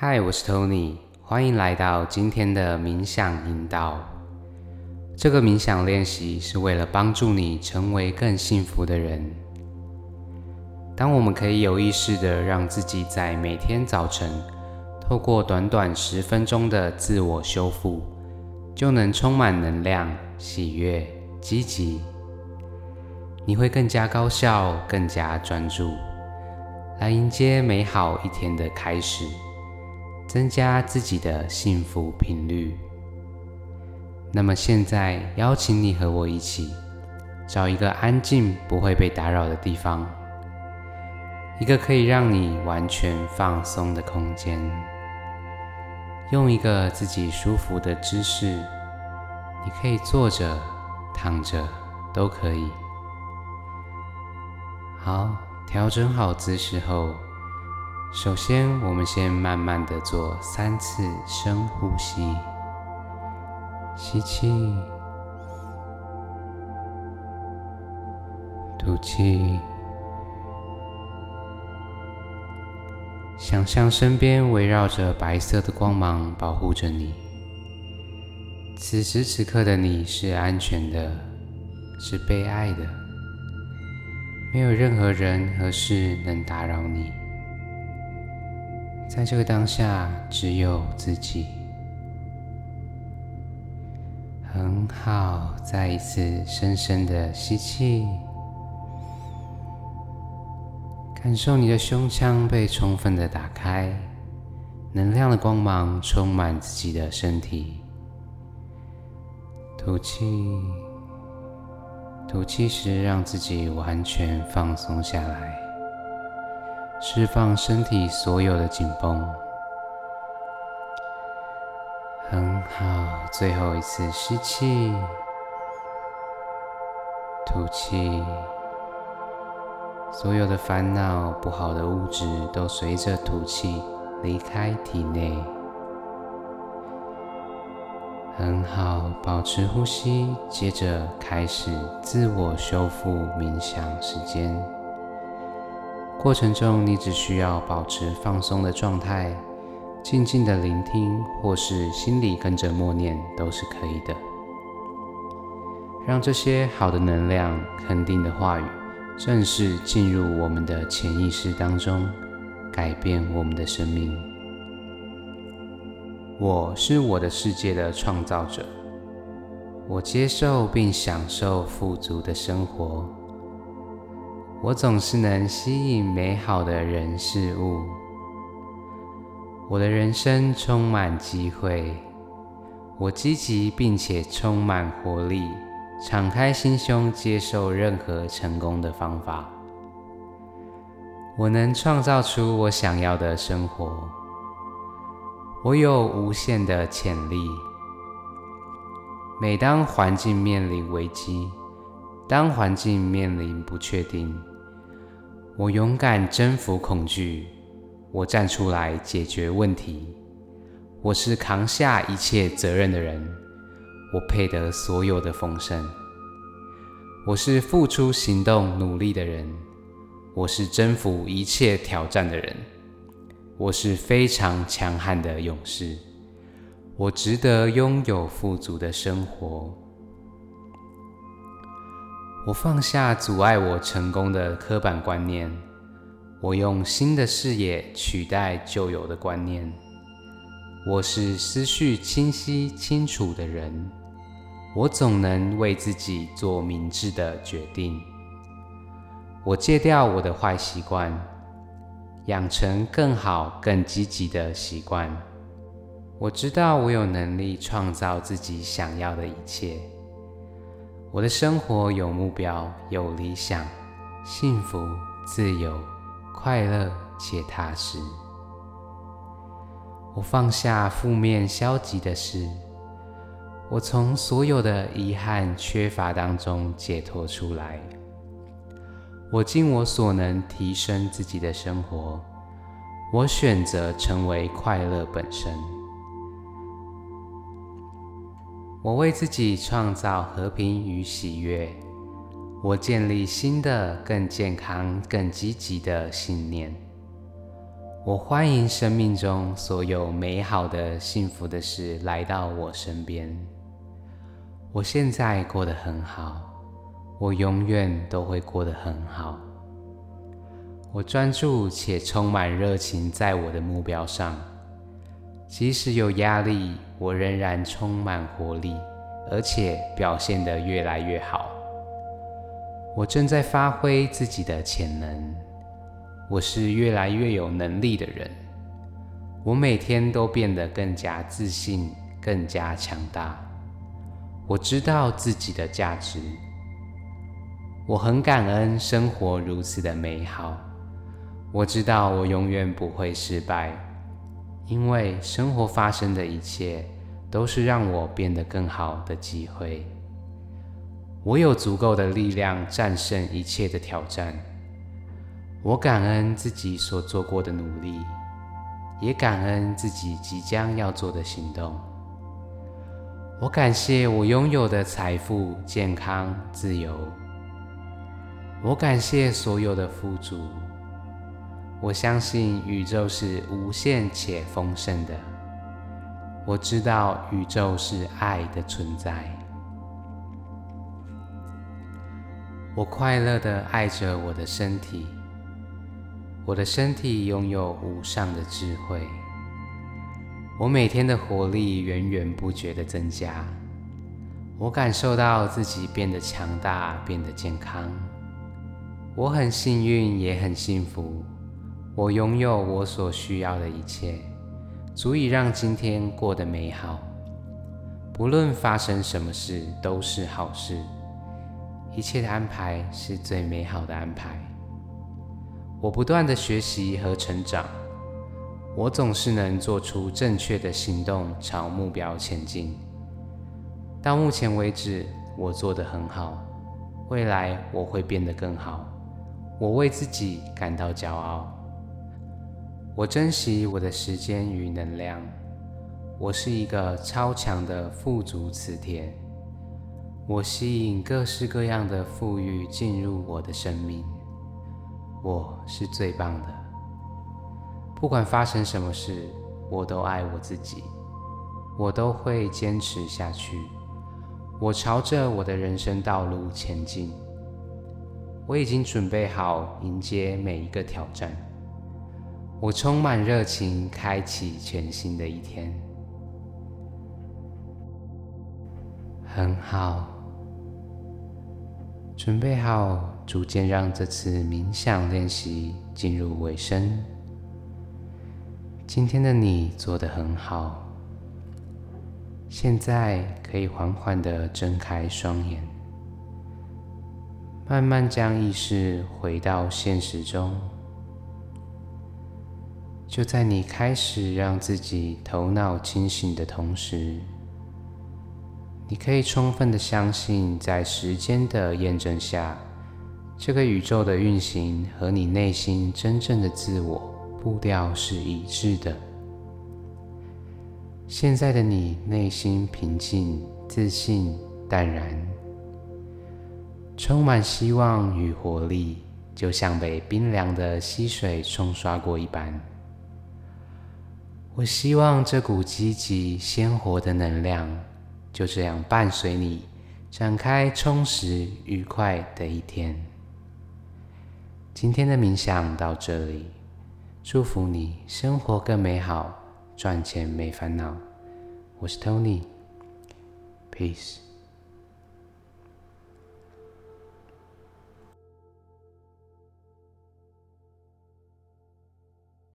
嗨，我是 Tony，欢迎来到今天的冥想引导。这个冥想练习是为了帮助你成为更幸福的人。当我们可以有意识地让自己在每天早晨，透过短短十分钟的自我修复，就能充满能量、喜悦、积极，你会更加高效、更加专注，来迎接美好一天的开始。增加自己的幸福频率。那么现在，邀请你和我一起，找一个安静、不会被打扰的地方，一个可以让你完全放松的空间。用一个自己舒服的姿势，你可以坐着、躺着都可以。好，调整好姿势后。首先，我们先慢慢的做三次深呼吸，吸气，吐气，想象身边围绕着白色的光芒，保护着你。此时此刻的你是安全的，是被爱的，没有任何人和事能打扰你。在这个当下，只有自己。很好，再一次深深的吸气，感受你的胸腔被充分的打开，能量的光芒充满自己的身体。吐气，吐气时让自己完全放松下来。释放身体所有的紧绷，很好。最后一次吸气，吐气，所有的烦恼、不好的物质都随着吐气离开体内。很好，保持呼吸，接着开始自我修复冥想时间。过程中，你只需要保持放松的状态，静静的聆听，或是心里跟着默念，都是可以的。让这些好的能量、肯定的话语，正式进入我们的潜意识当中，改变我们的生命。我是我的世界的创造者，我接受并享受富足的生活。我总是能吸引美好的人事物。我的人生充满机会。我积极并且充满活力，敞开心胸接受任何成功的方法。我能创造出我想要的生活。我有无限的潜力。每当环境面临危机，当环境面临不确定，我勇敢征服恐惧，我站出来解决问题。我是扛下一切责任的人，我配得所有的丰盛。我是付出行动努力的人，我是征服一切挑战的人。我是非常强悍的勇士，我值得拥有富足的生活。我放下阻碍我成功的刻板观念，我用新的视野取代旧有的观念。我是思绪清晰清楚的人，我总能为自己做明智的决定。我戒掉我的坏习惯，养成更好更积极的习惯。我知道我有能力创造自己想要的一切。我的生活有目标，有理想，幸福、自由、快乐且踏实。我放下负面、消极的事，我从所有的遗憾、缺乏当中解脱出来。我尽我所能提升自己的生活，我选择成为快乐本身。我为自己创造和平与喜悦，我建立新的、更健康、更积极的信念。我欢迎生命中所有美好的、幸福的事来到我身边。我现在过得很好，我永远都会过得很好。我专注且充满热情在我的目标上，即使有压力，我仍然充满活力，而且表现得越来越好。我正在发挥自己的潜能，我是越来越有能力的人。我每天都变得更加自信，更加强大。我知道自己的价值，我很感恩生活如此的美好。我知道我永远不会失败，因为生活发生的一切都是让我变得更好的机会。我有足够的力量战胜一切的挑战。我感恩自己所做过的努力，也感恩自己即将要做的行动。我感谢我拥有的财富、健康、自由。我感谢所有的富足。我相信宇宙是无限且丰盛的。我知道宇宙是爱的存在。我快乐地爱着我的身体，我的身体拥有无上的智慧。我每天的活力源源不绝地增加，我感受到自己变得强大，变得健康。我很幸运，也很幸福。我拥有我所需要的一切，足以让今天过得美好。不论发生什么事，都是好事。一切的安排是最美好的安排。我不断的学习和成长，我总是能做出正确的行动，朝目标前进。到目前为止，我做得很好，未来我会变得更好。我为自己感到骄傲。我珍惜我的时间与能量。我是一个超强的富足磁铁。我吸引各式各样的富裕进入我的生命。我是最棒的。不管发生什么事，我都爱我自己。我都会坚持下去。我朝着我的人生道路前进。我已经准备好迎接每一个挑战。我充满热情，开启全新的一天。很好。准备好，逐渐让这次冥想练习进入尾声。今天的你做得很好，现在可以缓缓地睁开双眼，慢慢将意识回到现实中。就在你开始让自己头脑清醒的同时。你可以充分的相信，在时间的验证下，这个宇宙的运行和你内心真正的自我步调是一致的。现在的你内心平静、自信、淡然，充满希望与活力，就像被冰凉的溪水冲刷过一般。我希望这股积极、鲜活的能量。就这样伴随你展开充实愉快的一天。今天的冥想到这里，祝福你生活更美好，赚钱没烦恼。我是 Tony，Peace。